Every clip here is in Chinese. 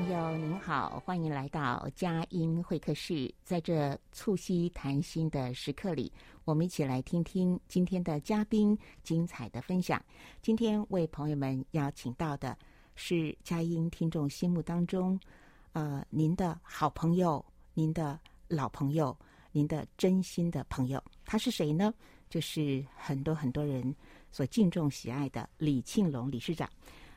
朋友您好，欢迎来到佳音会客室。在这促膝谈心的时刻里，我们一起来听听今天的嘉宾精彩的分享。今天为朋友们邀请到的是佳音听众心目当中，呃，您的好朋友，您的老朋友，您的真心的朋友。他是谁呢？就是很多很多人所敬重喜爱的李庆龙理事长。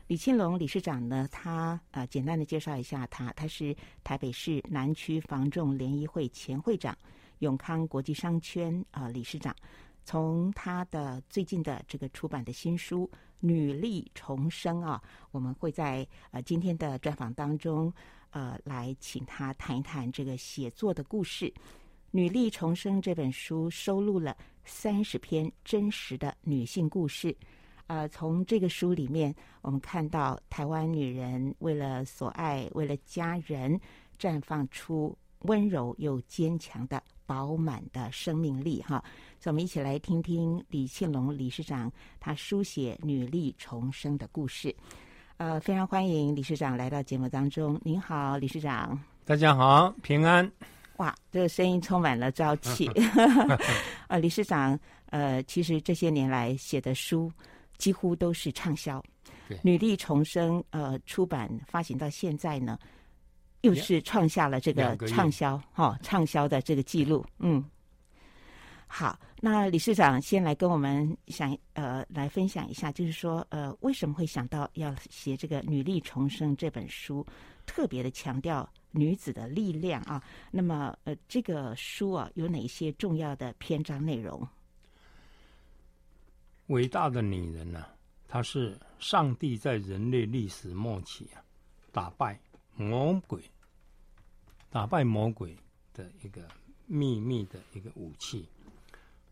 李庆龙理事长呢，他呃，简单的介绍一下他，他是台北市南区房仲联谊会前会长，永康国际商圈啊、理事长。从他的最近的这个出版的新书《女力重生》啊，我们会在呃今天的专访当中呃来请他谈一谈这个写作的故事。《女力重生》这本书收录了三十篇真实的女性故事。呃，从这个书里面，我们看到台湾女人为了所爱、为了家人，绽放出温柔又坚强的饱满的生命力。哈，所以我们一起来听听李庆龙理事长他书写女力重生的故事。呃，非常欢迎理事长来到节目当中。您好，理事长。大家好，平安。哇，这个声音充满了朝气。呃，理事长，呃，其实这些年来写的书。几乎都是畅销，《女力重生》呃出版发行到现在呢，又是创下了这个畅销哈畅销的这个记录。嗯，好，那理事长先来跟我们想呃来分享一下，就是说呃为什么会想到要写这个《女力重生》这本书，特别的强调女子的力量啊？那么呃这个书啊有哪些重要的篇章内容？伟大的女人呢、她是上帝在人类历史末期啊，打败魔鬼、打败魔鬼的一个秘密的一个武器。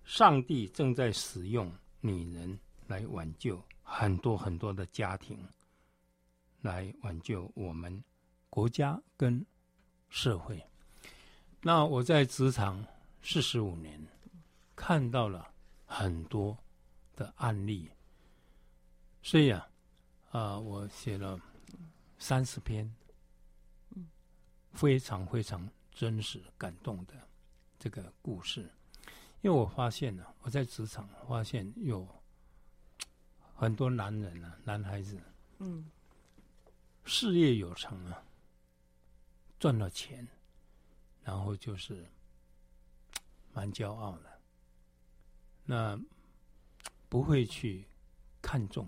上帝正在使用女人来挽救很多很多的家庭，来挽救我们国家跟社会。那我在职场四十五年，看到了很多。的案例，所以啊，啊、呃，我写了三十篇，非常非常真实、感动的这个故事。因为我发现呢、啊，我在职场发现有很多男人啊，男孩子，嗯，事业有成啊，赚了钱，然后就是蛮骄傲的，那。不会去看重，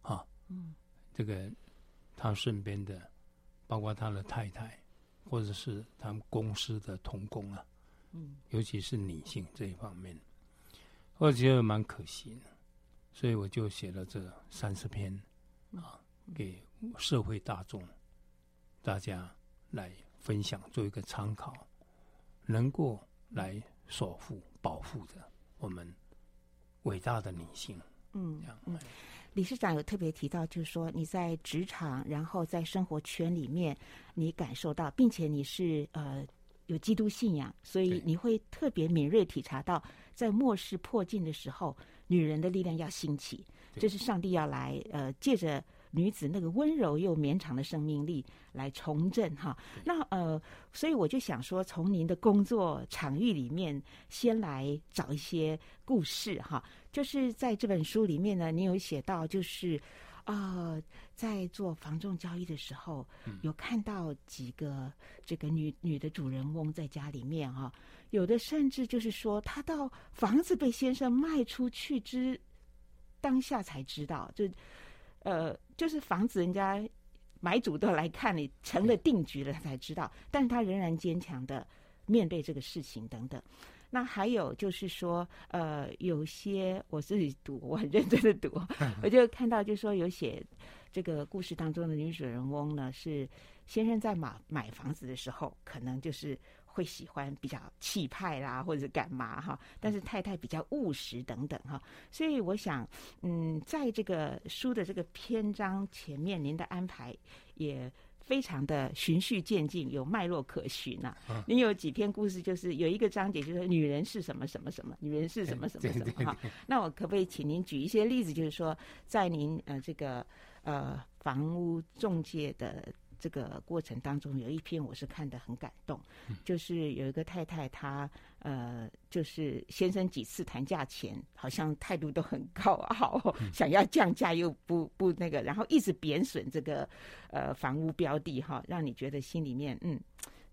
啊，嗯，这个他身边的，包括他的太太，或者是他们公司的同工啊，嗯，尤其是女性这一方面，我觉得蛮可惜的，所以我就写了这三十篇，啊，给社会大众，大家来分享，做一个参考，能够来守护、保护着我们。伟大的女性，嗯嗯，理事长有特别提到，就是说你在职场，然后在生活圈里面，你感受到，并且你是呃有基督信仰，所以你会特别敏锐体察到，在末世迫近的时候，女人的力量要兴起，这是上帝要来呃借着女子那个温柔又绵长的生命力来重振哈。那呃，所以我就想说，从您的工作场域里面先来找一些故事哈。就是在这本书里面呢，你有写到就是。啊、呃，在做房仲交易的时候，有看到几个这个女女的主人翁在家里面哈、哦，有的甚至就是说，她到房子被先生卖出去之当下才知道，就呃，就是房子人家买主都来看你成了定局了，她才知道，但是他仍然坚强的面对这个事情等等。那还有就是说，呃，有些我自己读，我很认真的读，我就看到就是说有写这个故事当中的女主人翁呢，是先生在买买房子的时候，可能就是会喜欢比较气派啦，或者是干嘛哈，但是太太比较务实等等哈，所以我想，嗯，在这个书的这个篇章前面，您的安排也。非常的循序渐进，有脉络可循呐、啊。嗯、你有几篇故事，就是有一个章节，就是女人是什么什么什么，女人是什么什么什么 哈。那我可不可以请您举一些例子，就是说，在您呃这个呃房屋中介的。这个过程当中有一篇我是看得很感动，嗯、就是有一个太太她呃，就是先生几次谈价钱，好像态度都很高傲，嗯、想要降价又不不那个，然后一直贬损这个呃房屋标的哈，让你觉得心里面嗯，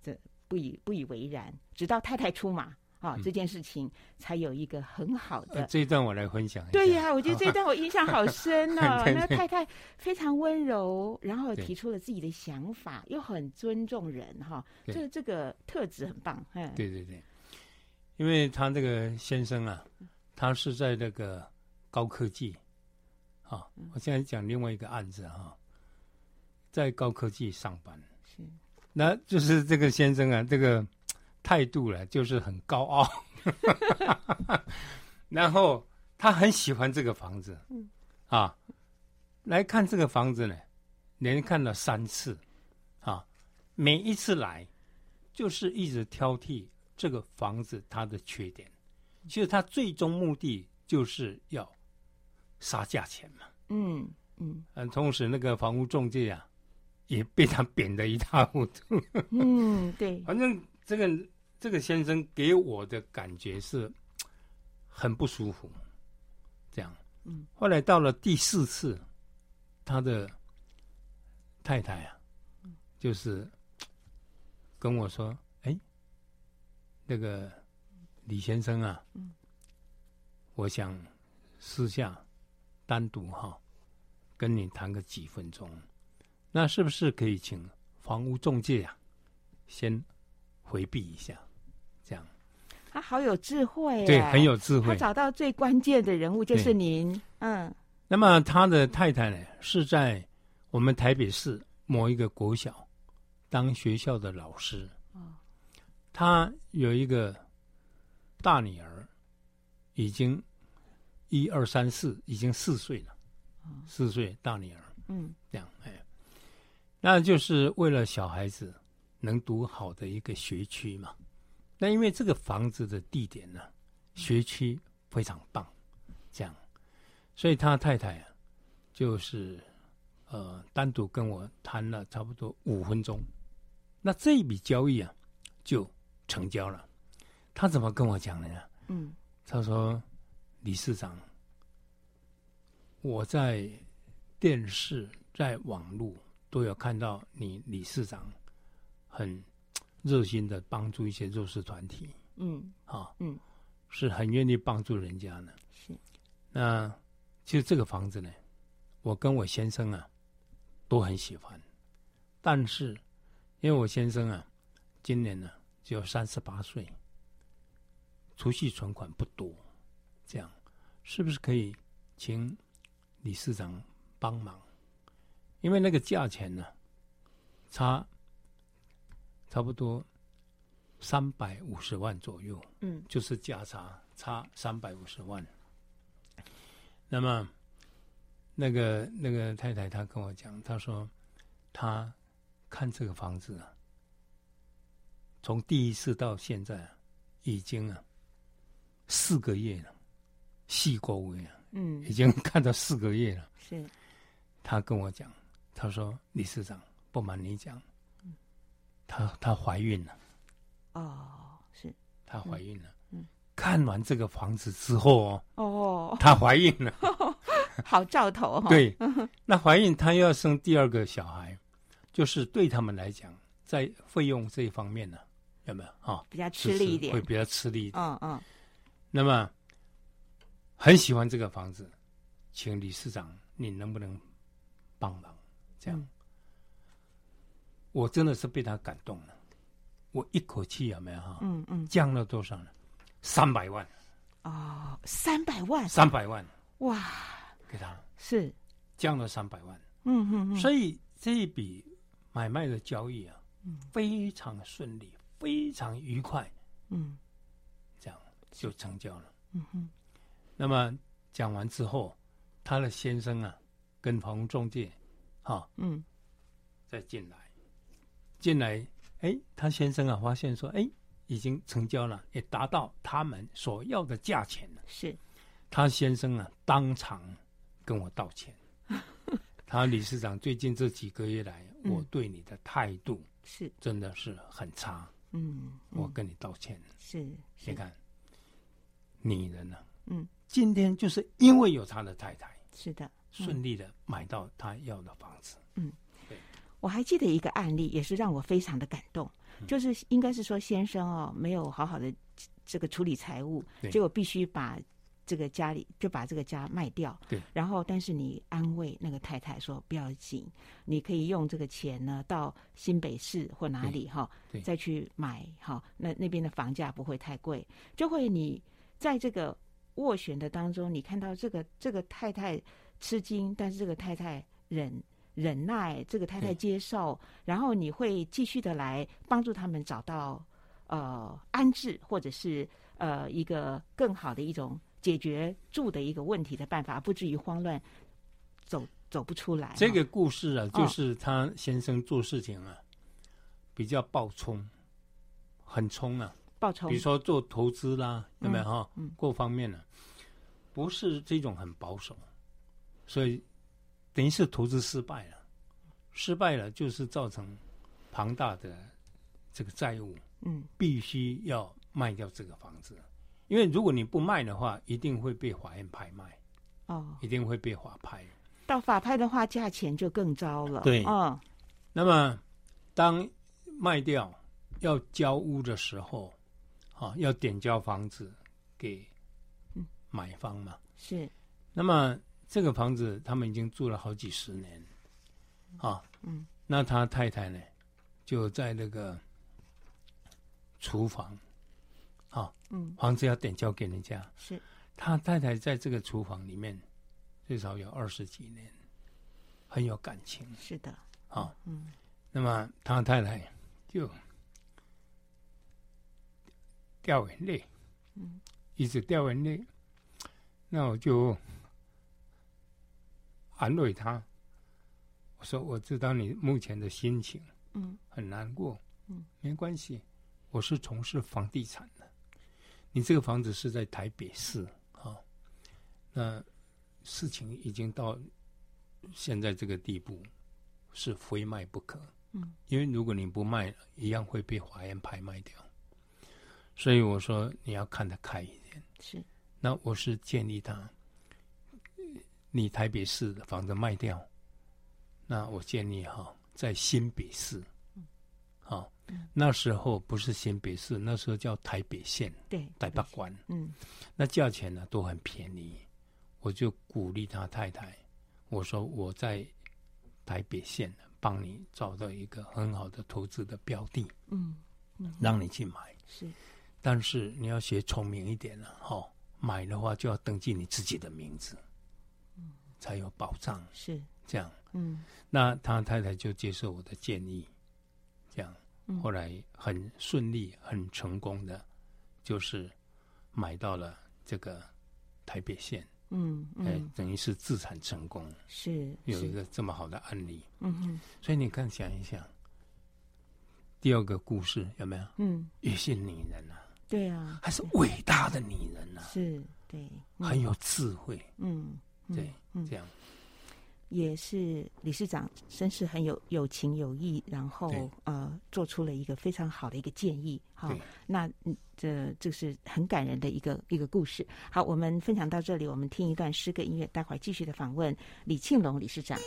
这不以不以为然，直到太太出马。啊，这件事情才有一个很好的。嗯、这一段我来分享一下。对呀，我觉得这一段我印象好深呢、哦。那太太非常温柔，然后提出了自己的想法，又很尊重人哈。这对这个特质很棒。对对对，因为他这个先生啊，他是在那个高科技。啊，我现在讲另外一个案子哈，在高科技上班。是。那就是这个先生啊，这个。态度了，就是很高傲，然后他很喜欢这个房子，啊，来看这个房子呢，连看了三次，啊，每一次来就是一直挑剔这个房子它的缺点，其实他最终目的就是要杀价钱嘛，嗯嗯，嗯，同时那个房屋中介啊，也被他贬得一塌糊涂，嗯，对，反正。这个这个先生给我的感觉是很不舒服，这样。嗯。后来到了第四次，他的太太啊，就是跟我说：“哎，那个李先生啊，嗯，我想私下单独哈跟你谈个几分钟，那是不是可以请房屋中介啊先？”回避一下，这样。他好有智慧，对，很有智慧。他找到最关键的人物就是您，嗯。那么他的太太呢，是在我们台北市某一个国小当学校的老师。哦。他有一个大女儿，已经一二三四，已经四岁了。哦。四岁大女儿，嗯，这样哎，那就是为了小孩子。能读好的一个学区嘛？那因为这个房子的地点呢，学区非常棒，这样，所以他太太啊，就是呃单独跟我谈了差不多五分钟，那这一笔交易啊就成交了。他怎么跟我讲的呢？嗯，他说：“理事长，我在电视、在网络都有看到你理事长。”很热心的帮助一些弱势团体，嗯，啊，嗯，是很愿意帮助人家的。是，那其实这个房子呢，我跟我先生啊都很喜欢，但是因为我先生啊今年呢只有三十八岁，储蓄存款不多，这样是不是可以请理事长帮忙？因为那个价钱呢差。差不多三百五十万左右，嗯，就是价差差三百五十万。那么，那个那个太太她跟我讲，她说她看这个房子啊，从第一次到现在啊已经啊四个月了，细过位啊，嗯，已经看到四个月了。是，她跟我讲，她说李市长不瞒你讲，她她怀孕了。哦，是她怀孕了。嗯，看完这个房子之后哦，哦，她怀孕了，好兆头哈。对，那怀孕她要生第二个小孩，就是对他们来讲，在费用这一方面呢，有没有啊？比较吃力一点，会比较吃力一点。嗯嗯。那么很喜欢这个房子，请理事长，你能不能？帮忙，这样，嗯、我真的是被他感动了。我一口气有没有哈？嗯嗯，降了多少呢？三百万。哦，三百万，三百万，哇！给他是降了三百万。嗯嗯嗯。所以这一笔买卖的交易啊，嗯、非常顺利，非常愉快。嗯，这样就成交了。嗯哼。那么讲完之后，他的先生啊。跟房屋中介，哈，嗯，再进来，进来，哎，他先生啊，发现说，哎，已经成交了，也达到他们所要的价钱了。是，他先生啊，当场跟我道歉。他理事长，最近这几个月来，嗯、我对你的态度是真的是很差。嗯，嗯我跟你道歉。是，你看，女人呢、啊，嗯，今天就是因为有他的太太。是的。顺利的买到他要的房子。嗯，对，我还记得一个案例，也是让我非常的感动。嗯、就是应该是说，先生哦，没有好好的这个处理财务，结果必须把这个家里就把这个家卖掉。对，然后但是你安慰那个太太说不要紧，你可以用这个钱呢到新北市或哪里哈，对再去买哈，那那边的房价不会太贵，就会你在这个斡旋的当中，你看到这个这个太太。吃惊，但是这个太太忍忍耐，这个太太接受，然后你会继续的来帮助他们找到呃安置，或者是呃一个更好的一种解决住的一个问题的办法，不至于慌乱走走不出来。这个故事啊，就是他先生做事情啊、哦、比较暴冲，很冲啊，暴冲。比如说做投资啦，有没有哈？嗯，各方面呢、啊，不是这种很保守。所以，等于是投资失败了，失败了就是造成庞大的这个债务，嗯，必须要卖掉这个房子，因为如果你不卖的话，一定会被法院拍卖，哦，一定会被法拍。到法拍的话，价钱就更糟了。对，哦，那么当卖掉要交屋的时候，啊，要点交房子给买方嘛，是，那么。这个房子他们已经住了好几十年，啊，嗯，那他太太呢，就在那个厨房，啊，嗯，房子要点交给人家，是，他太太在这个厨房里面最少有二十几年，很有感情，是的，啊，嗯，那么他太太就掉眼泪，嗯，一直掉眼泪，那我就。安慰他，我说我知道你目前的心情，嗯，很难过，嗯，没关系，我是从事房地产的，你这个房子是在台北市啊，那事情已经到现在这个地步，是非卖不可，嗯，因为如果你不卖，一样会被法院拍卖掉，所以我说你要看得开一点，是，那我是建议他。你台北市的房子卖掉，那我建议哈，在新北市，好，那时候不是新北市，那时候叫台北县，对，台北关，嗯，那价钱呢都很便宜，我就鼓励他太太，我说我在台北县帮你找到一个很好的投资的标的，嗯，让你去买，是，但是你要学聪明一点了，哈，买的话就要登记你自己的名字。才有保障，是这样。嗯，那他太太就接受我的建议，这样，后来很顺利、很成功的，就是买到了这个台北县。嗯，哎，等于是自产成功，是有一个这么好的案例。嗯哼，所以你看，想一想，第二个故事有没有？嗯，也是女人啊，对啊，还是伟大的女人啊，是对，很有智慧。嗯。对，嗯这样。也是理事长，真是很有有情有义，然后呃，做出了一个非常好的一个建议。好，那嗯，这这是很感人的一个一个故事。好，我们分享到这里，我们听一段诗歌音乐，待会儿继续的访问李庆龙理事长。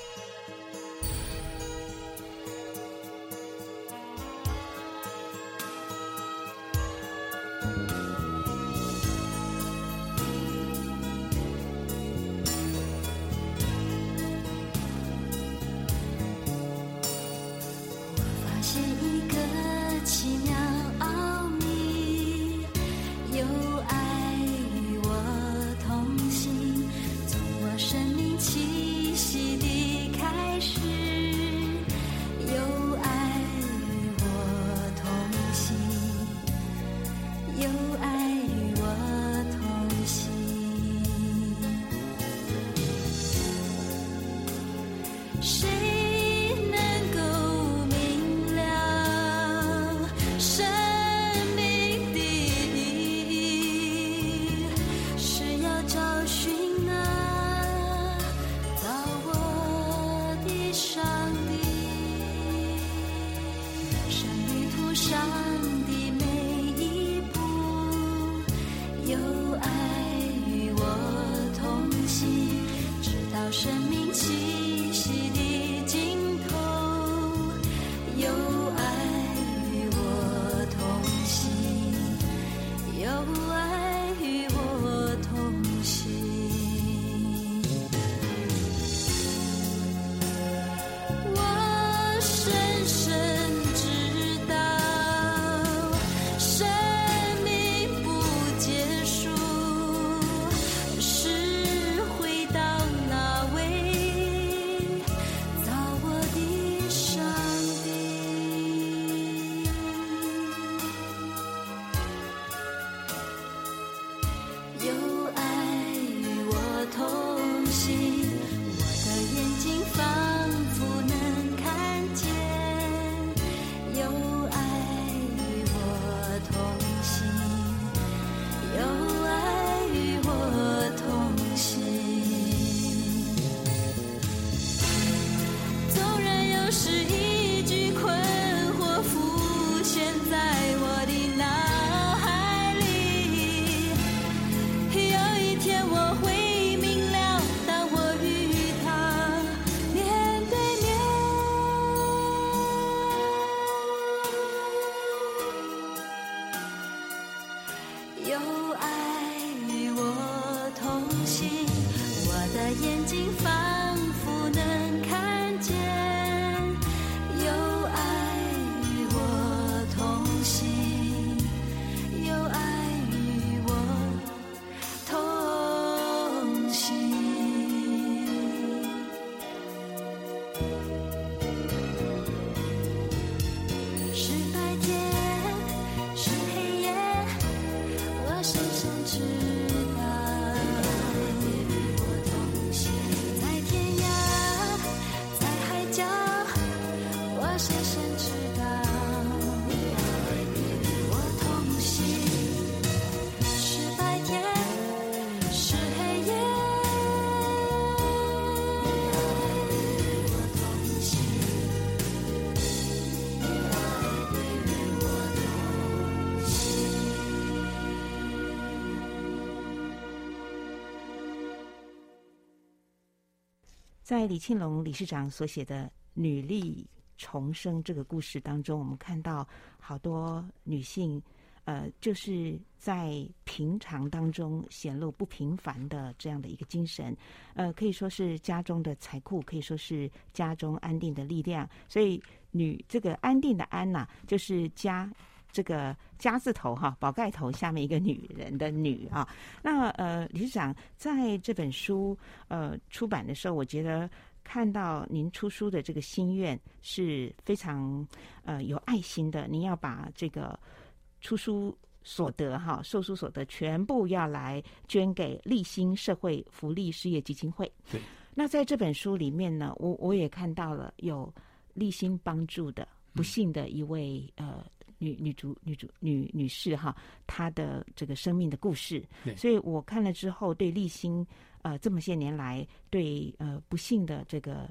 在李庆龙理事长所写的《女力重生》这个故事当中，我们看到好多女性，呃，就是在平常当中显露不平凡的这样的一个精神，呃，可以说是家中的财库，可以说是家中安定的力量。所以，女这个安定的安呐、就是家。这个“家”字头哈，宝盖头下面一个女人的“女”啊。那呃，理事长在这本书呃出版的时候，我觉得看到您出书的这个心愿是非常呃有爱心的。您要把这个出书所得哈，售书所得全部要来捐给立新社会福利事业基金会。对。那在这本书里面呢，我我也看到了有立新帮助的不幸的一位、嗯、呃。女女主女主女女士哈，她的这个生命的故事，所以我看了之后对立新呃这么些年来对呃不幸的这个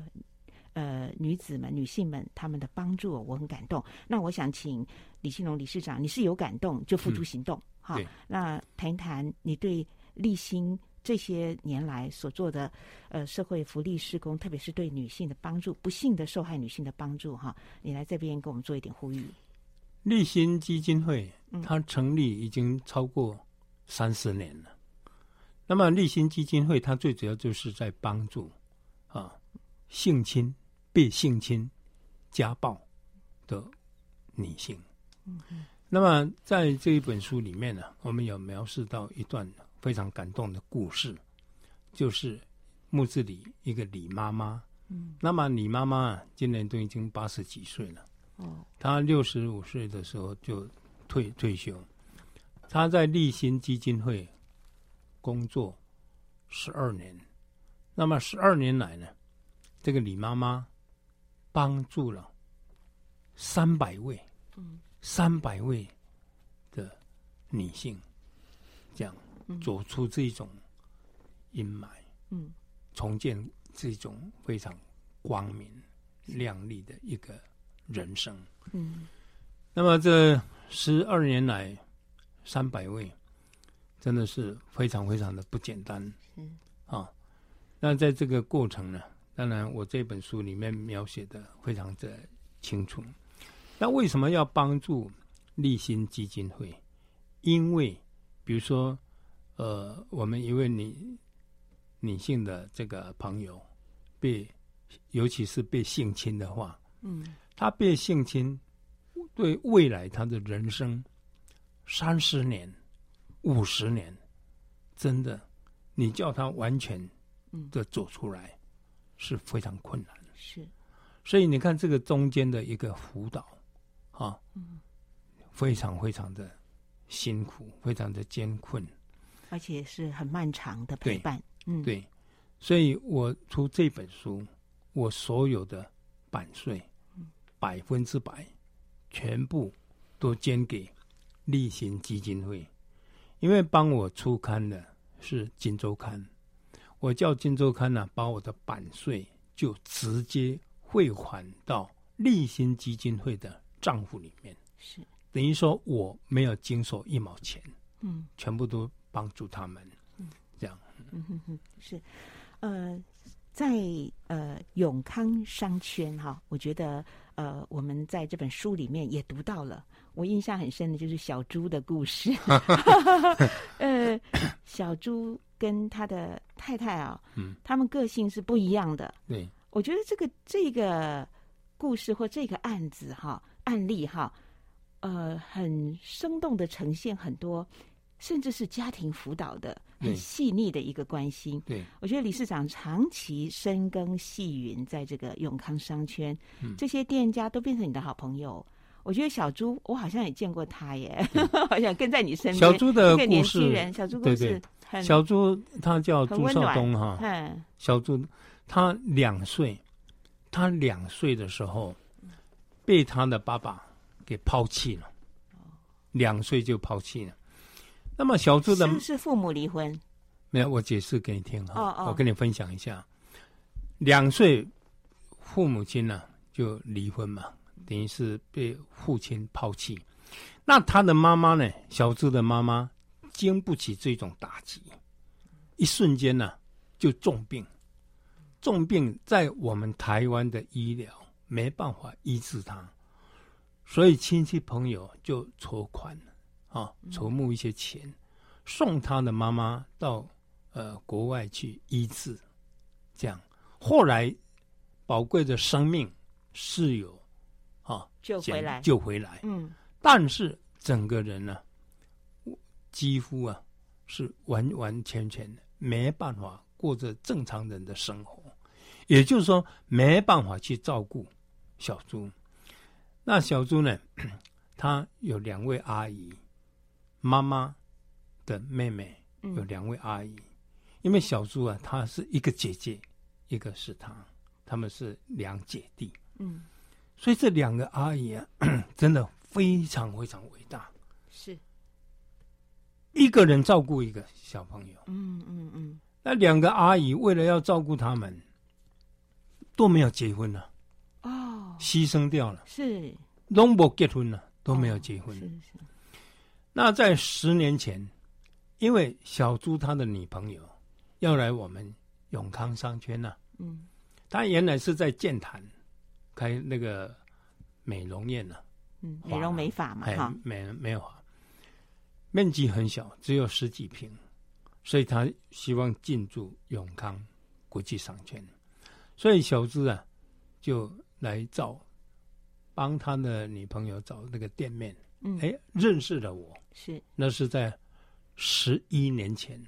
呃女子们、女性们他们的帮助，我很感动。那我想请李信龙理事长，你是有感动就付诸行动，哈、嗯，那谈一谈你对立新这些年来所做的呃社会福利施工，特别是对女性的帮助、不幸的受害女性的帮助，哈，你来这边给我们做一点呼吁。立新基金会，它成立已经超过三十年了。嗯、那么，立新基金会它最主要就是在帮助啊性侵、被性侵、家暴的女性。那么，在这一本书里面呢，我们有描述到一段非常感动的故事，就是木子李一个李妈妈。嗯。那么，李妈妈今年都已经八十几岁了。他六十五岁的时候就退退休，他在立新基金会工作十二年，那么十二年来呢，这个李妈妈帮助了三百位，三百位的女性，这样走出这种阴霾，嗯，重建这种非常光明亮丽的一个。人生，嗯，那么这十二年来，三百位，真的是非常非常的不简单，嗯，啊，那在这个过程呢，当然我这本书里面描写的非常的清楚。那为什么要帮助立新基金会？因为，比如说，呃，我们一位女女性的这个朋友被，尤其是被性侵的话，嗯。他被性侵，对未来他的人生三十年、五十年，真的，你叫他完全的走出来是非常困难的。是，所以你看这个中间的一个辅导，啊，非常非常的辛苦，非常的艰困，而且是很漫长的陪伴。嗯，对，所以我出这本书，我所有的版税。百分之百，全部都捐给立行基金会，因为帮我出刊的是《金周刊》，我叫《金周刊》呢，把我的版税就直接汇款到立行基金会的账户里面，是。等于说我没有经手一毛钱，嗯，全部都帮助他们，嗯，这样，嗯哼哼，是，呃，在呃永康商圈哈，我觉得。呃，我们在这本书里面也读到了，我印象很深的就是小猪的故事。呃，小猪跟他的太太啊，嗯，他们个性是不一样的。对，我觉得这个这个故事或这个案子哈，案例哈，呃，很生动的呈现很多。甚至是家庭辅导的很细腻的一个关心。对，我觉得理事长长期深耕细云，在这个永康商圈，嗯，这些店家都变成你的好朋友。我觉得小猪，我好像也见过他耶，嗯、好像跟在你身边。小猪的故事，人小猪故事很，小猪他叫朱少东哈。嗯，小猪他两岁，他两岁的时候被他的爸爸给抛弃了，两岁就抛弃了。那么小猪的是，是父母离婚？没有，我解释给你听哈。哦哦，我跟你分享一下，两岁父母亲呢、啊、就离婚嘛，等于是被父亲抛弃。那他的妈妈呢？小猪的妈妈经不起这种打击，一瞬间呢、啊、就重病，重病在我们台湾的医疗没办法医治他，所以亲戚朋友就筹款。啊，筹募一些钱，嗯、送他的妈妈到呃国外去医治，这样。后来宝贵的生命是有啊救回来。救回来，嗯，但是整个人呢、啊，几乎啊是完完全全的没办法过着正常人的生活，也就是说没办法去照顾小猪。那小猪呢，他有两位阿姨。妈妈的妹妹有两位阿姨，嗯、因为小猪啊，她是一个姐姐，一个是她，他们是两姐弟。嗯，所以这两个阿姨啊，真的非常非常伟大。是，一个人照顾一个小朋友。嗯嗯嗯。那两个阿姨为了要照顾他们，都没有结婚了。哦，牺牲掉了，是，都没结婚了，都没有结婚。是是。那在十年前，因为小朱他的女朋友要来我们永康商圈呐，嗯，他原来是在建潭开那个美容院呢，嗯，美容美发嘛，哈，美美发，面积很小，只有十几平，所以他希望进驻永康国际商圈，所以小朱啊就来找帮他的女朋友找那个店面，嗯，哎，认识了我。是，那是在十一年前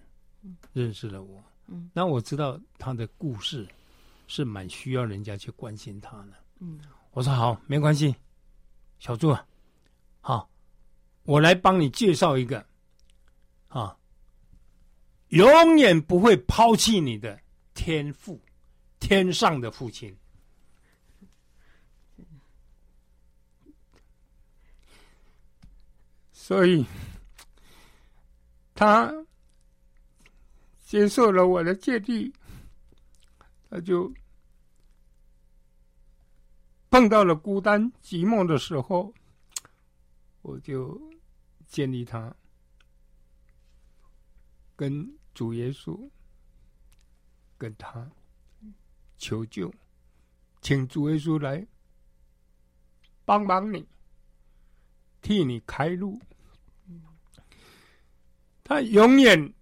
认识了我。嗯，那我知道他的故事是蛮需要人家去关心他的。嗯，我说好，没关系，小朱啊，好，我来帮你介绍一个啊，永远不会抛弃你的天赋，天上的父亲。所以，他接受了我的建议，他就碰到了孤单寂寞的时候，我就建议他跟主耶稣跟他求救，请主耶稣来帮帮你，替你开路。他永远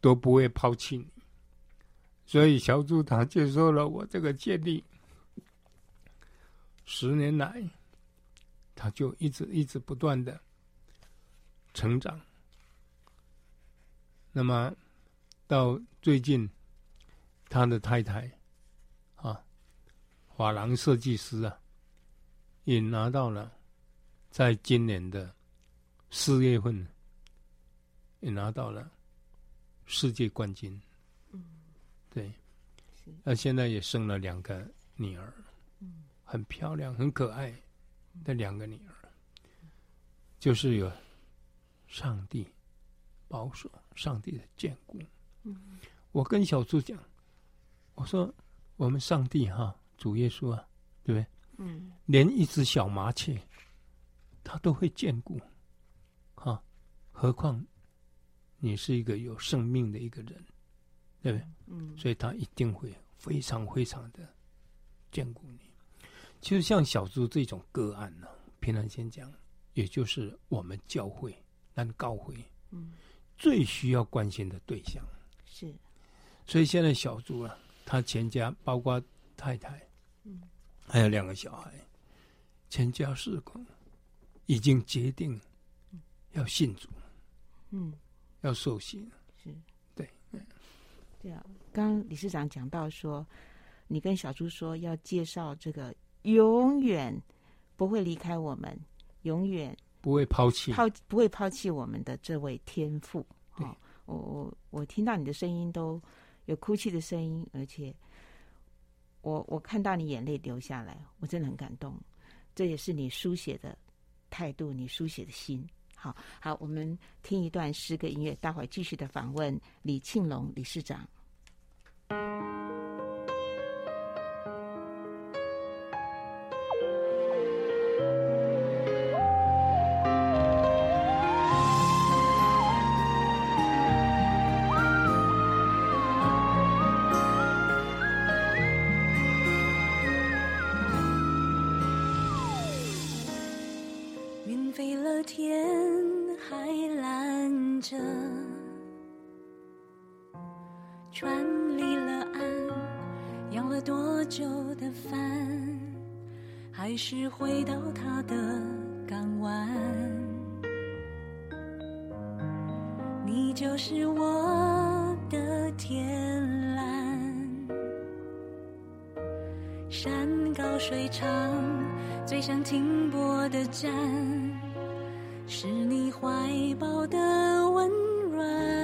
都不会抛弃你，所以小猪他接受了我这个建议。十年来，他就一直一直不断的成长。那么到最近，他的太太啊，发廊设计师啊，也拿到了在今年的四月份。也拿到了世界冠军，嗯，对，那现在也生了两个女儿，嗯，很漂亮、很可爱的两个女儿，就是有上帝保守、上帝的眷顾。嗯，我跟小朱讲，我说我们上帝哈，主耶稣啊，对不对？嗯，连一只小麻雀，他都会眷顾，哈，何况。你是一个有生命的一个人，对不对？嗯，所以他一定会非常非常的眷顾你。其实像小猪这种个案呢，平常先讲，也就是我们教会、但教会，嗯，最需要关心的对象是。所以现在小猪啊，他全家包括太太，嗯，还有两个小孩，全家四口已经决定要信主，嗯。要受刑，是，对，嗯，对啊。刚刚理事长讲到说，你跟小朱说要介绍这个永远不会离开我们，永远不会抛弃抛不会抛弃我们的这位天父。哦，我我我听到你的声音都有哭泣的声音，而且我我看到你眼泪流下来，我真的很感动。这也是你书写的态度，你书写的心。好好，我们听一段诗歌音乐，待会儿继续的访问李庆龙理事长。站，是你怀抱的温暖。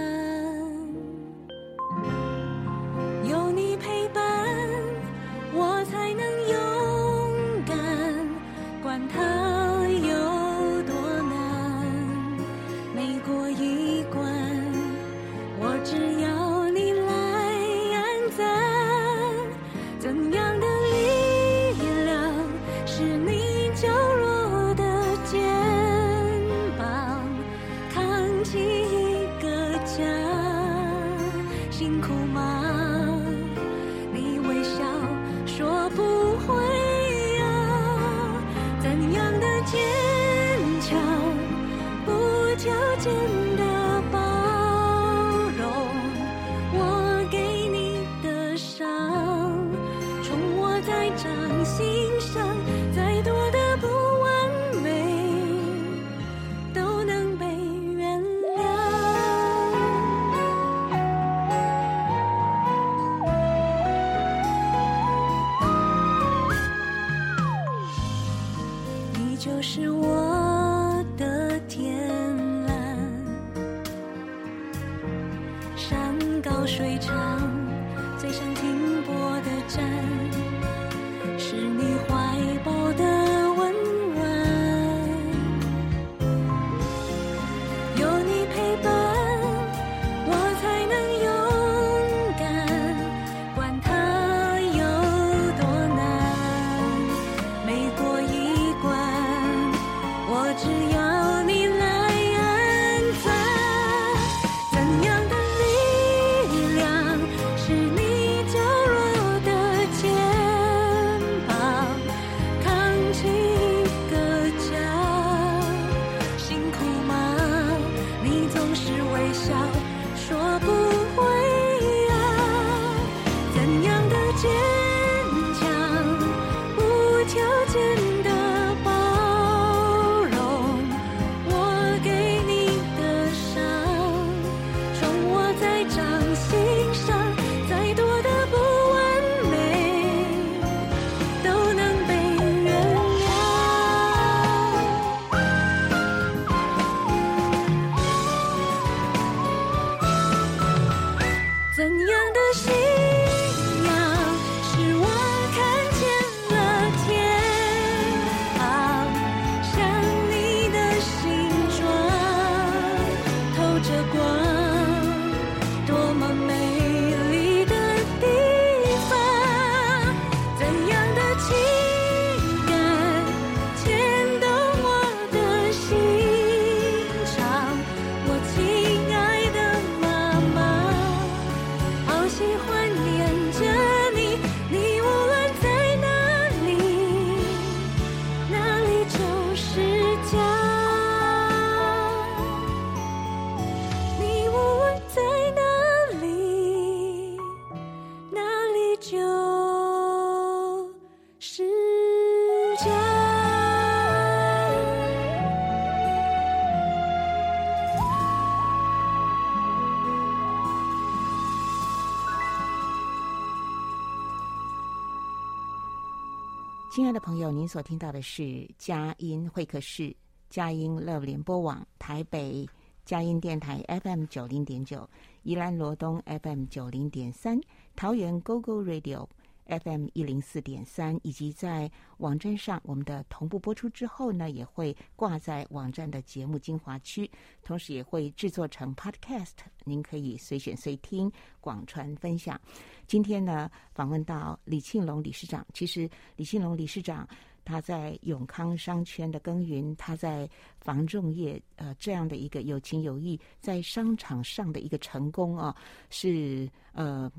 亲爱的朋友，您所听到的是佳音会客室，佳音 Love 联播网台北佳音电台 FM 九零点九，宜兰罗东 FM 九零点三，桃园 GO GO Radio。FM 一零四点三，以及在网站上，我们的同步播出之后呢，也会挂在网站的节目精华区，同时也会制作成 Podcast，您可以随选随听，广传分享。今天呢，访问到李庆龙理事长。其实李庆龙理事长他在永康商圈的耕耘，他在房仲业呃这样的一个有情有义，在商场上的一个成功啊，是呃。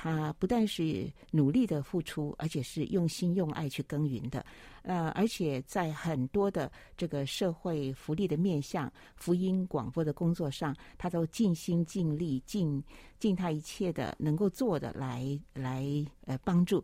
他不但是努力的付出，而且是用心用爱去耕耘的，呃，而且在很多的这个社会福利的面向、福音广播的工作上，他都尽心尽力、尽尽他一切的能够做的来来呃帮助。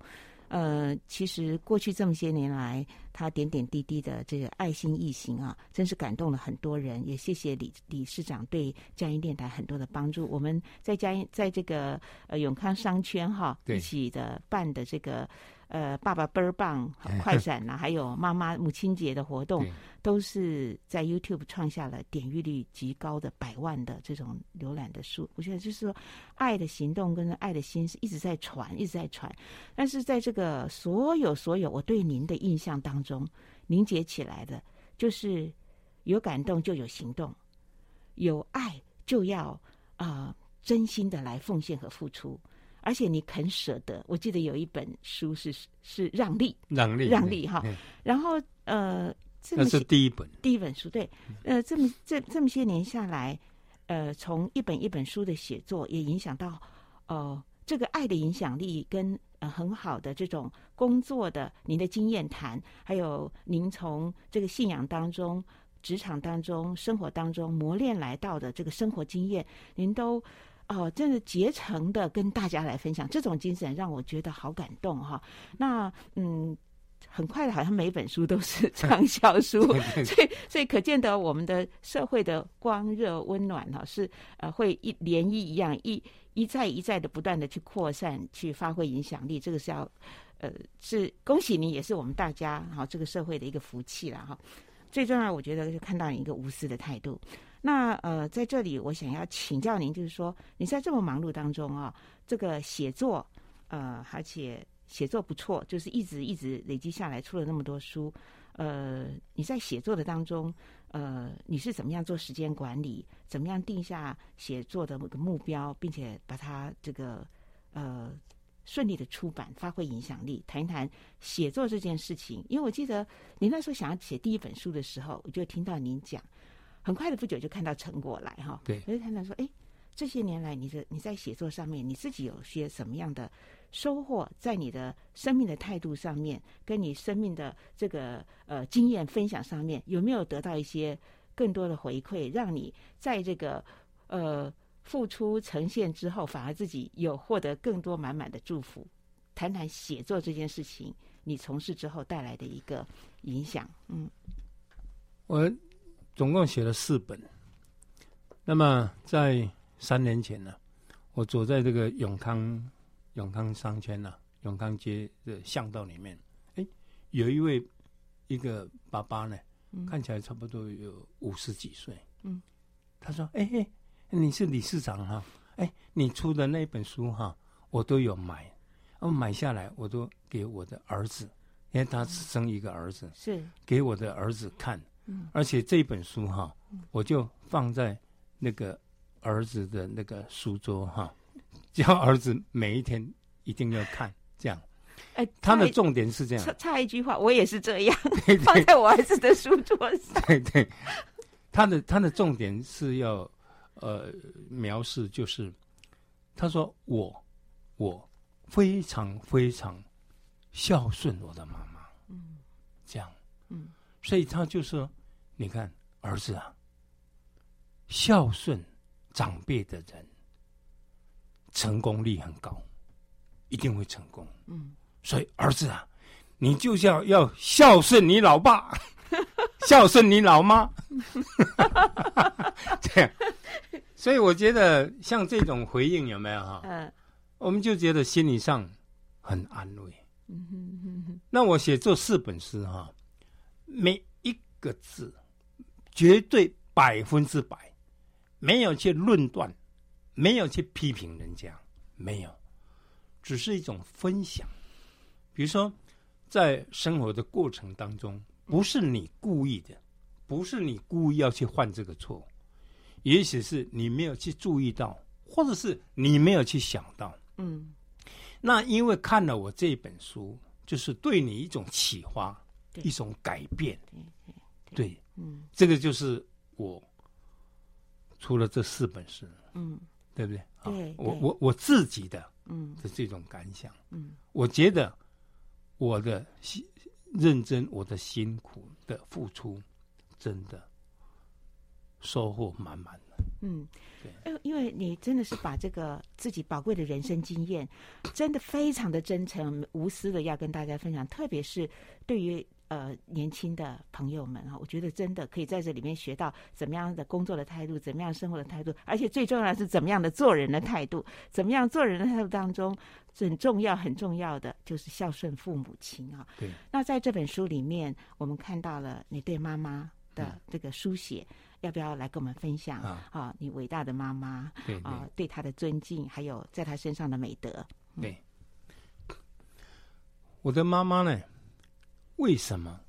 呃，其实过去这么些年来，他点点滴滴的这个爱心义行啊，真是感动了很多人。也谢谢李理事长对佳音电台很多的帮助。我们在佳音在这个呃永康商圈哈一起的办的这个。呃，爸爸倍儿棒，快闪呐、啊，还有妈妈母亲节的活动，都是在 YouTube 创下了点阅率极高的百万的这种浏览的数。我觉得就是说，爱的行动跟爱的心是一直在传，一直在传。但是在这个所有所有我对您的印象当中，凝结起来的，就是有感动就有行动，有爱就要啊、呃、真心的来奉献和付出。而且你肯舍得，我记得有一本书是是让利，让利，让利哈。然后呃，这么是第一本。第一本书，对，呃，这么这这么些年下来，呃，从一本一本书的写作，也影响到哦、呃，这个爱的影响力跟呃很好的这种工作的您的经验谈，还有您从这个信仰当中职场当中、生活当中磨练来到的这个生活经验，您都哦、呃，真的竭诚的跟大家来分享，这种精神让我觉得好感动哈。那嗯。很快的，好像每本书都是 畅销书，所以所以可见得我们的社会的光热温暖哈，是呃会一涟漪一样一一再一再的不断的去扩散，去发挥影响力。这个是要呃是恭喜你，也是我们大家哈这个社会的一个福气了哈。最重要，我觉得是看到你一个无私的态度。那呃在这里，我想要请教您，就是说你在这么忙碌当中啊，这个写作呃而且。写作不错，就是一直一直累积下来，出了那么多书。呃，你在写作的当中，呃，你是怎么样做时间管理？怎么样定下写作的个目标，并且把它这个呃顺利的出版，发挥影响力？谈一谈写作这件事情。因为我记得您那时候想要写第一本书的时候，我就听到您讲，很快的不久就看到成果来哈。对，我就看到说，哎，这些年来，你的你在写作上面，你自己有些什么样的？收获在你的生命的态度上面，跟你生命的这个呃经验分享上面，有没有得到一些更多的回馈，让你在这个呃付出呈现之后，反而自己有获得更多满满的祝福？谈谈写作这件事情，你从事之后带来的一个影响。嗯，我总共写了四本。那么在三年前呢，我走在这个永康。永康商圈呐、啊，永康街的巷道里面，哎，有一位一个爸爸呢，嗯、看起来差不多有五十几岁。嗯，他说：“哎哎，你是理事长哈、啊？哎，你出的那本书哈、啊，我都有买，我买下来我都给我的儿子，因为他只生一个儿子，是给我的儿子看。嗯，而且这本书哈、啊，我就放在那个儿子的那个书桌哈、啊。”叫儿子每一天一定要看，这样。哎，他的重点是这样。差差一句话，我也是这样，对对放在我儿子的书桌上。对对，他的他的重点是要呃描述，就是他说我我非常非常孝顺我的妈妈，嗯，这样，嗯，所以他就说，你看儿子啊，孝顺长辈的人。成功率很高，一定会成功。嗯，所以儿子啊，你就是要要孝顺你老爸，孝顺你老妈。这样，所以我觉得像这种回应有没有哈？嗯，我们就觉得心理上很安慰。嗯哼哼哼。那我写这四本诗哈，每一个字绝对百分之百没有去论断。没有去批评人家，没有，只是一种分享。比如说，在生活的过程当中，不是你故意的，不是你故意要去犯这个错，也许是你没有去注意到，或者是你没有去想到。嗯，那因为看了我这本书，就是对你一种启发，一种改变。对，嗯，这个就是我出了这四本书。嗯。对不对？对，我我我自己的嗯的这种感想，嗯，我觉得我的辛认真，我的辛苦的付出，真的收获满满的。嗯，对，因为你真的是把这个自己宝贵的人生经验，真的非常的真诚无私的要跟大家分享，特别是对于。呃，年轻的朋友们哈，我觉得真的可以在这里面学到怎么样的工作的态度，怎么样生活的态度，而且最重要的是怎么样的做人的态度。怎么样做人的态度当中，很重要、很重要的就是孝顺父母亲啊。对。那在这本书里面，我们看到了你对妈妈的这个书写，嗯、要不要来跟我们分享啊？啊，你伟大的妈妈，对啊，对她的尊敬，还有在她身上的美德。嗯、对，我的妈妈呢？为什么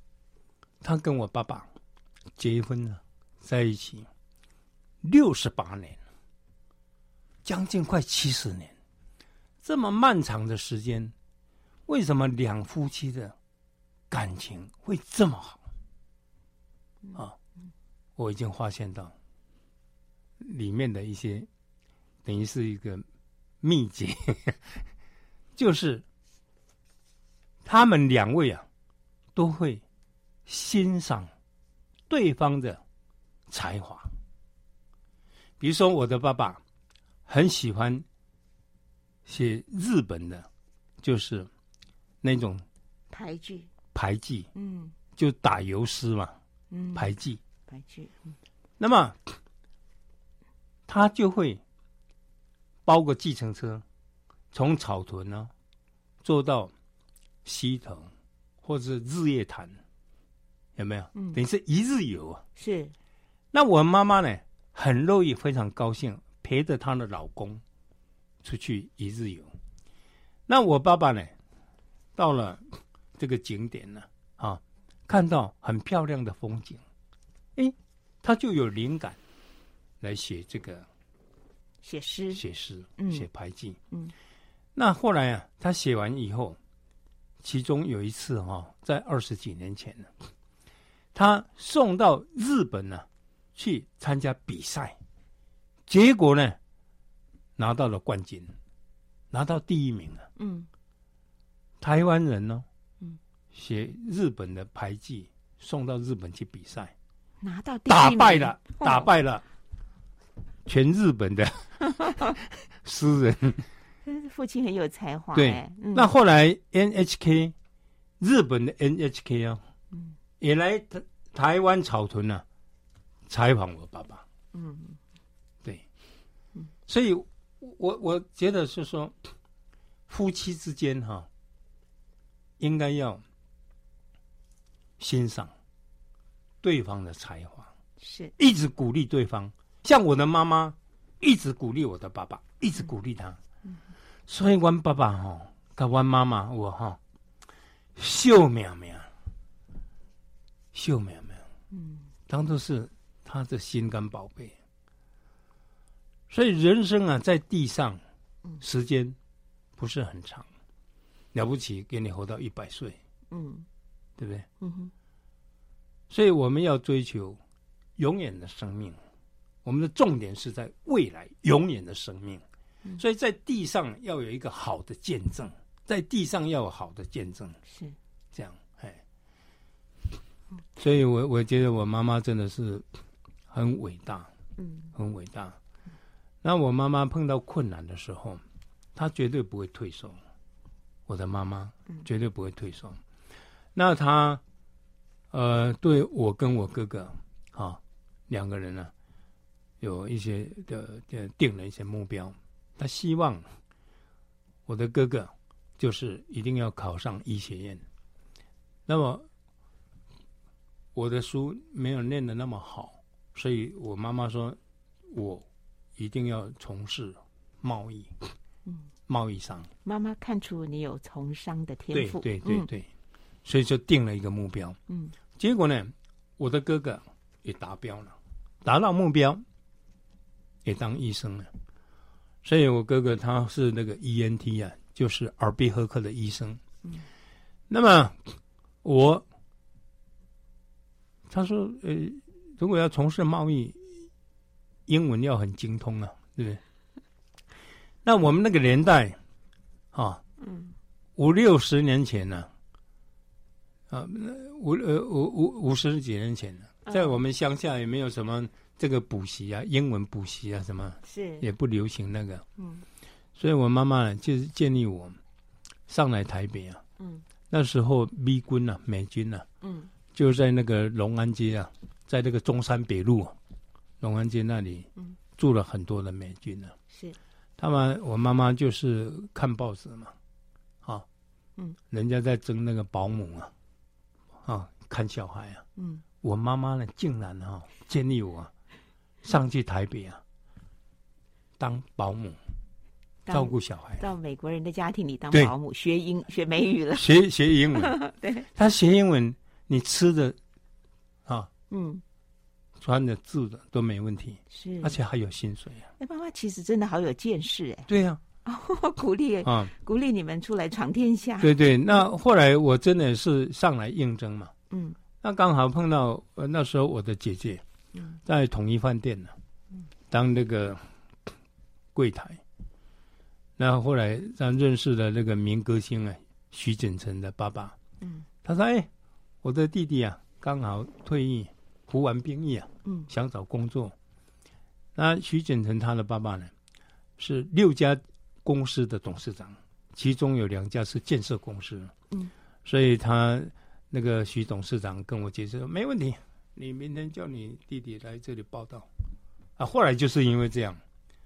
他跟我爸爸结婚了，在一起六十八年，将近快七十年，这么漫长的时间，为什么两夫妻的感情会这么好？啊，我已经发现到里面的一些，等于是一个秘诀，就是他们两位啊。都会欣赏对方的才华。比如说，我的爸爸很喜欢写日本的，就是那种俳句，俳句，嗯，就打油诗嘛，嗯，俳句，俳句，嗯，那么他就会包个计程车，从草屯呢坐到西头或者是日月潭，有没有？嗯，等于是一日游啊。是。那我妈妈呢？很乐意，非常高兴，陪着她的老公出去一日游。那我爸爸呢，到了这个景点呢，啊，看到很漂亮的风景，哎，他就有灵感来写这个写诗、写诗、嗯、写排记。嗯，那后来啊，他写完以后，其中有一次哈、啊，在二十几年前呢，他送到日本呢、啊。去参加比赛，结果呢，拿到了冠军，拿到第一名了。嗯，台湾人呢，嗯，写日本的牌技送到日本去比赛，拿到第一名，打败了，打败了全日本的 诗人。父亲很有才华。对，嗯、那后来 NHK 日本的 NHK 啊，嗯，也来台台湾草屯啊。采访我爸爸，嗯，对，嗯，所以我我觉得是说，夫妻之间哈、啊，应该要欣赏对方的才华，是一直鼓励对方。像我的妈妈一直鼓励我的爸爸，一直鼓励他。嗯，所以我爸爸吼、哦，跟我妈妈我哈、哦，秀苗苗，秀苗苗，嗯，当做是。他的心肝宝贝，所以人生啊，在地上，时间不是很长，了不起给你活到一百岁，嗯，对不对？嗯哼，所以我们要追求永远的生命，我们的重点是在未来永远的生命，所以在地上要有一个好的见证，在地上要有好的见证，是这样，哎，所以我我觉得我妈妈真的是。很伟大，嗯，很伟大。那我妈妈碰到困难的时候，她绝对不会退缩。我的妈妈绝对不会退缩。嗯、那她，呃，对我跟我哥哥，啊，两个人呢，有一些的的定了一些目标。她希望我的哥哥就是一定要考上医学院。那么我的书没有念的那么好。所以我妈妈说，我一定要从事贸易，嗯，贸易商。妈妈看出你有从商的天赋，对对对对，嗯、所以就定了一个目标。嗯，结果呢，我的哥哥也达标了，达到目标，也当医生了。所以我哥哥他是那个 ENT 啊，就是耳鼻喉科的医生。嗯，那么我，他说，呃。如果要从事贸易，英文要很精通啊，对不对？那我们那个年代，啊，嗯，五六十年前呢，啊，五呃五五五十几年前呢，在我们乡下也没有什么这个补习啊，英文补习啊，什么是。也不流行那个，嗯，所以我妈妈呢就是建议我上来台北啊，嗯，那时候美军啊，美军啊，嗯，就在那个龙安街啊。在那个中山北路啊龙安街那里，住了很多的美军呢。是，他们我妈妈就是看报纸嘛，啊，嗯，人家在争那个保姆啊，啊，看小孩啊，嗯，我妈妈呢，竟然哈建议我上去台北啊，当保姆，照顾小孩，到美国人的家庭里当保姆，对学英学美语了，学学英文，对，他学英文，你吃的啊。嗯，穿的住的都没问题，是，而且还有薪水啊！哎，妈妈其实真的好有见识哎。对呀，鼓励啊，鼓励你们出来闯天下。对对，那后来我真的是上来应征嘛，嗯，那刚好碰到那时候我的姐姐，在统一饭店呢，当那个柜台。那后来让认识了那个民歌星啊，徐锦成的爸爸，嗯，他说：“哎，我的弟弟啊，刚好退役。”服完兵役啊，嗯，想找工作。那徐锦成他的爸爸呢，是六家公司的董事长，其中有两家是建设公司，嗯，所以他那个徐董事长跟我解释说，没问题，你明天叫你弟弟来这里报道。啊，后来就是因为这样，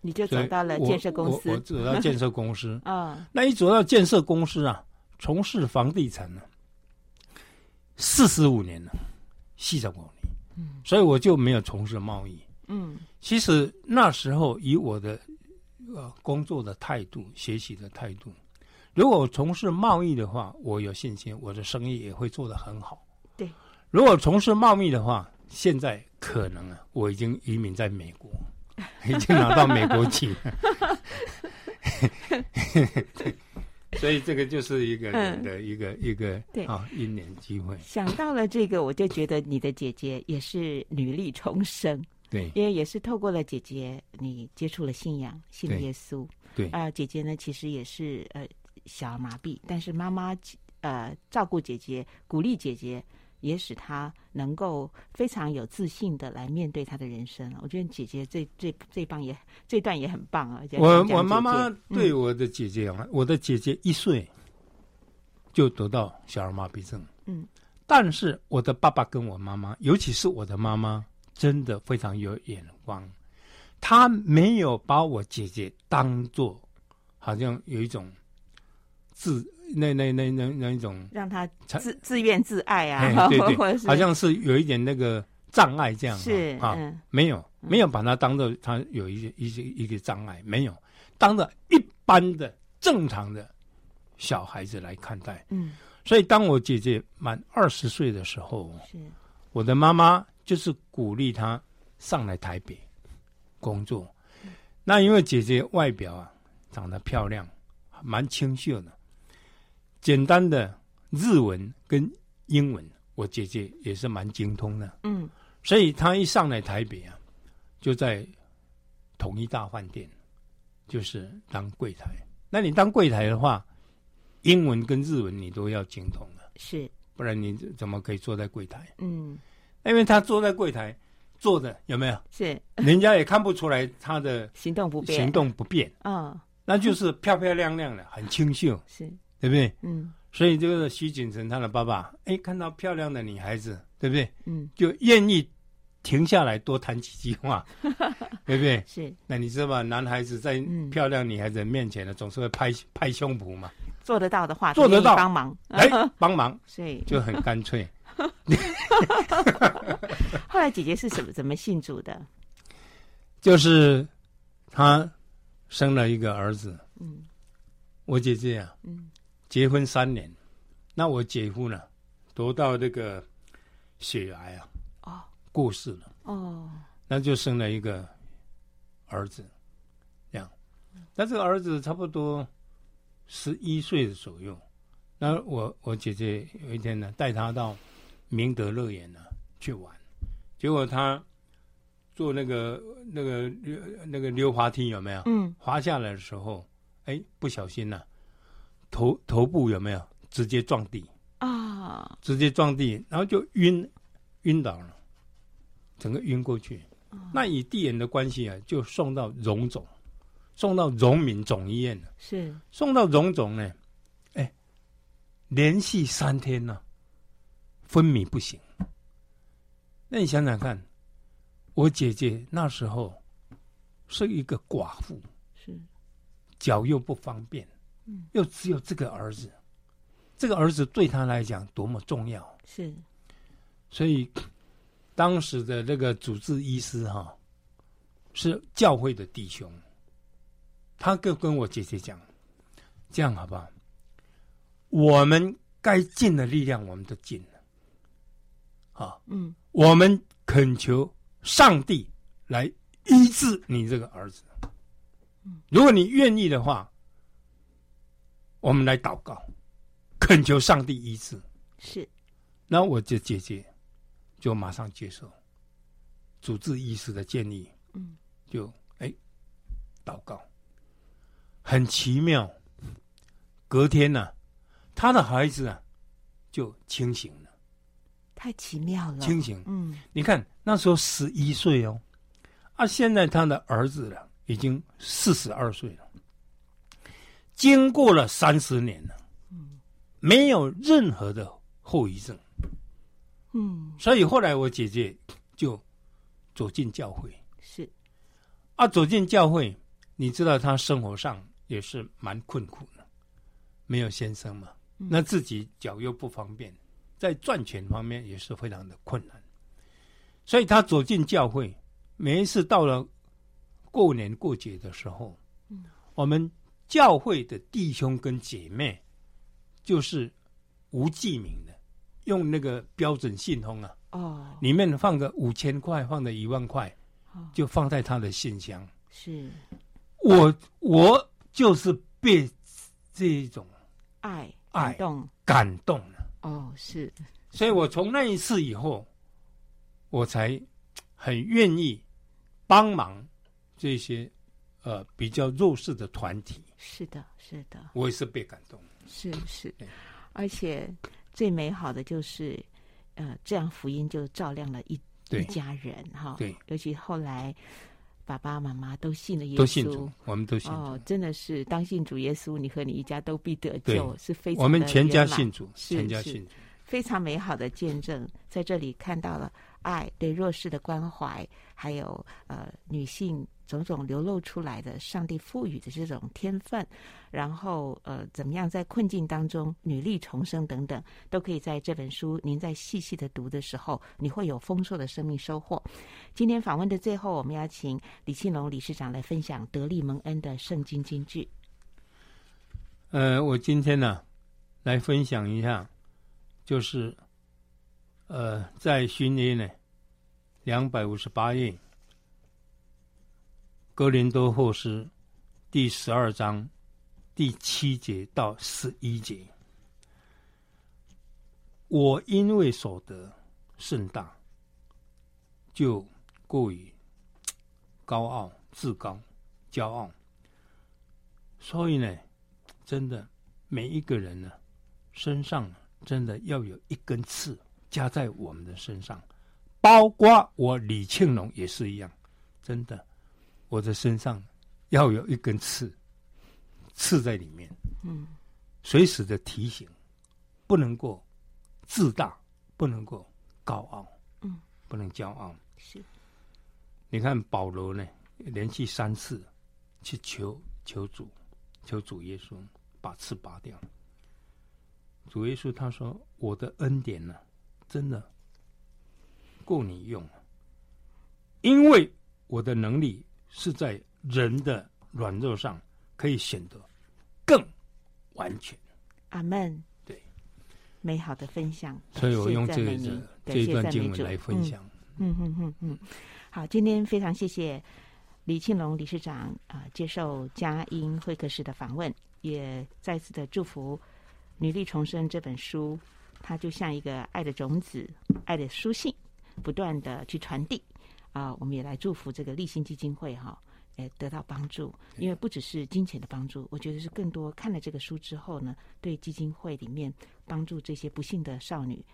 你就走到了建设公司，我，走到建设公司。啊，那一走到建设公司啊，从事房地产呢，四十五年了，四十五年，嗯，所以我就没有从事贸易。嗯，其实那时候以我的呃工作的态度、学习的态度，如果从事贸易的话，我有信心我的生意也会做得很好。对，如果从事贸易的话，现在可能啊，我已经移民在美国，已经拿到美国籍了。所以这个就是一个人的一个、嗯、一个对啊因缘机会。想到了这个，我就觉得你的姐姐也是女力重生。对，因为也是透过了姐姐，你接触了信仰，信了耶稣。对啊、呃，姐姐呢，其实也是呃小儿麻痹，但是妈妈呃照顾姐姐，鼓励姐姐，也使他能够非常有自信的来面对他的人生。我觉得姐姐这这这棒也这段也很棒啊！我我妈妈对我的姐姐啊，嗯、我的姐姐一岁就得到小儿麻痹症，嗯，但是我的爸爸跟我妈妈，尤其是我的妈妈。真的非常有眼光，他没有把我姐姐当做好像有一种自那那那那那一种让他自自怨自艾啊，对对，好像是有一点那个障碍这样是啊，没有没有把他当做他有一些一些一个障碍，没有当着一般的正常的小孩子来看待，嗯，所以当我姐姐满二十岁的时候，是。我的妈妈。就是鼓励她上来台北工作。那因为姐姐外表啊长得漂亮，蛮清秀的，简单的日文跟英文，我姐姐也是蛮精通的。嗯，所以她一上来台北啊，就在统一大饭店，就是当柜台。那你当柜台的话，英文跟日文你都要精通的，是，不然你怎么可以坐在柜台？嗯。因为他坐在柜台坐着，有没有？是，人家也看不出来他的行动不便，行动不便。嗯，那就是漂漂亮亮的，很清秀，是对不对？嗯，所以这个徐锦成他的爸爸，哎，看到漂亮的女孩子，对不对？嗯，就愿意停下来多谈几句话，对不对？是。那你知道吧？男孩子在漂亮女孩子面前呢，总是会拍拍胸脯嘛。做得到的话，做得到帮忙，哎，帮忙，所以就很干脆。后来姐姐是怎么怎么信主的？就是她生了一个儿子。嗯，我姐姐啊，嗯，结婚三年，那我姐夫呢，得到这个血癌啊，哦，过世了。哦，那就生了一个儿子，这样。那这个儿子差不多十一岁的左右。那我我姐姐有一天呢，带他到。明德乐园呢，去玩，结果他坐那个那个溜那个溜滑梯有没有？嗯，滑下来的时候，哎，不小心了，头头部有没有直接撞地啊？直接撞地，然后就晕晕倒了，整个晕过去。那以地缘的关系啊，就送到荣总，送到荣民总医院了。是送到荣总呢，哎，连续三天呢。昏迷不醒，那你想想看，我姐姐那时候是一个寡妇，是脚又不方便，嗯，又只有这个儿子，这个儿子对他来讲多么重要，是，所以当时的那个主治医师哈，是教会的弟兄，他跟跟我姐姐讲，这样好不好？我们该尽的力量，我们都尽了。啊，嗯，我们恳求上帝来医治你这个儿子。如果你愿意的话，我们来祷告，恳求上帝医治。是，那我这姐姐就马上接受主治医师的建议，嗯，就哎祷告，很奇妙。隔天呢、啊，他的孩子啊就清醒了。太奇妙了，清醒。嗯，你看那时候十一岁哦，啊，现在他的儿子了，已经四十二岁了，经过了三十年了，嗯，没有任何的后遗症，嗯，所以后来我姐姐就走进教会，是，啊，走进教会，你知道她生活上也是蛮困苦的，没有先生嘛，嗯、那自己脚又不方便。在赚钱方面也是非常的困难，所以她走进教会，每一次到了过年过节的时候，嗯，我们教会的弟兄跟姐妹就是无记名的，用那个标准信封啊，哦，里面放个五千块，放个一万块，就放在他的信箱。是，我我就是被这一种爱爱感动感动了。哦，是，所以我从那一次以后，我才很愿意帮忙这些呃比较弱势的团体。是的，是的，我也是被感动。是是，而且最美好的就是，呃，这样福音就照亮了一一家人哈。对，尤其后来爸爸妈妈都信了耶稣，都信主，我们都信主。哦，真的是当信主耶稣，你和你一家都必得救，是非常。我们全家信主，全家信主，非常美好的见证，在这里看到了爱对弱势的关怀，还有呃女性。种种流露出来的上帝赋予的这种天分，然后呃，怎么样在困境当中女力重生等等，都可以在这本书您在细细的读的时候，你会有丰硕的生命收获。今天访问的最后，我们要请李庆龙理事长来分享得力蒙恩的圣经金句。呃，我今天呢，来分享一下，就是呃，在新约呢两百五十八页。哥林多后书第十二章第七节到十一节，我因为所得甚大，就过于高傲、自高、骄傲。所以呢，真的每一个人呢，身上真的要有一根刺加在我们的身上，包括我李庆龙也是一样，真的。我的身上要有一根刺，刺在里面，嗯，随时的提醒，不能够自大，不能够高傲，嗯，不能骄傲。是，你看保罗呢，连续三次去求求主，求主耶稣把刺拔掉。主耶稣他说：“我的恩典呢，真的够你用，因为我的能力。”是在人的软弱上可以显得更完全。阿门。对，美好的分享。所以我用这个这一段经文来分享。嗯嗯嗯嗯。好，今天非常谢谢李庆龙理事长啊、呃，接受佳音会客室的访问，也再次的祝福《女力重生》这本书，它就像一个爱的种子，爱的书信，不断的去传递。啊，我们也来祝福这个立新基金会哈，诶，得到帮助。因为不只是金钱的帮助，我觉得是更多看了这个书之后呢，对基金会里面帮助这些不幸的少女，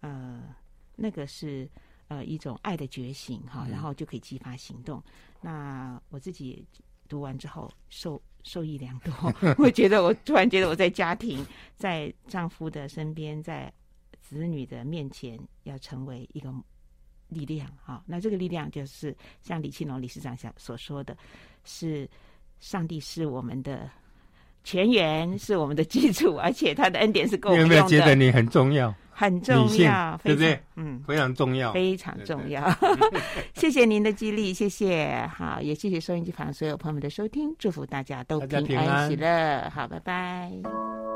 呃，那个是呃一种爱的觉醒哈，然后就可以激发行动。嗯、那我自己读完之后受受益良多，我觉得我突然觉得我在家庭、在丈夫的身边、在子女的面前，要成为一个。力量啊，那这个力量就是像李庆龙理事长想所说的，是上帝是我们的泉源，是我们的基础，而且他的恩典是够用的。你有没有觉得你很重要？很重要，对不对？嗯，非常重要，非常重要。谢谢您的激励，谢谢。好，也谢谢收音机旁所有朋友们的收听，祝福大家都平安喜乐。好，拜拜。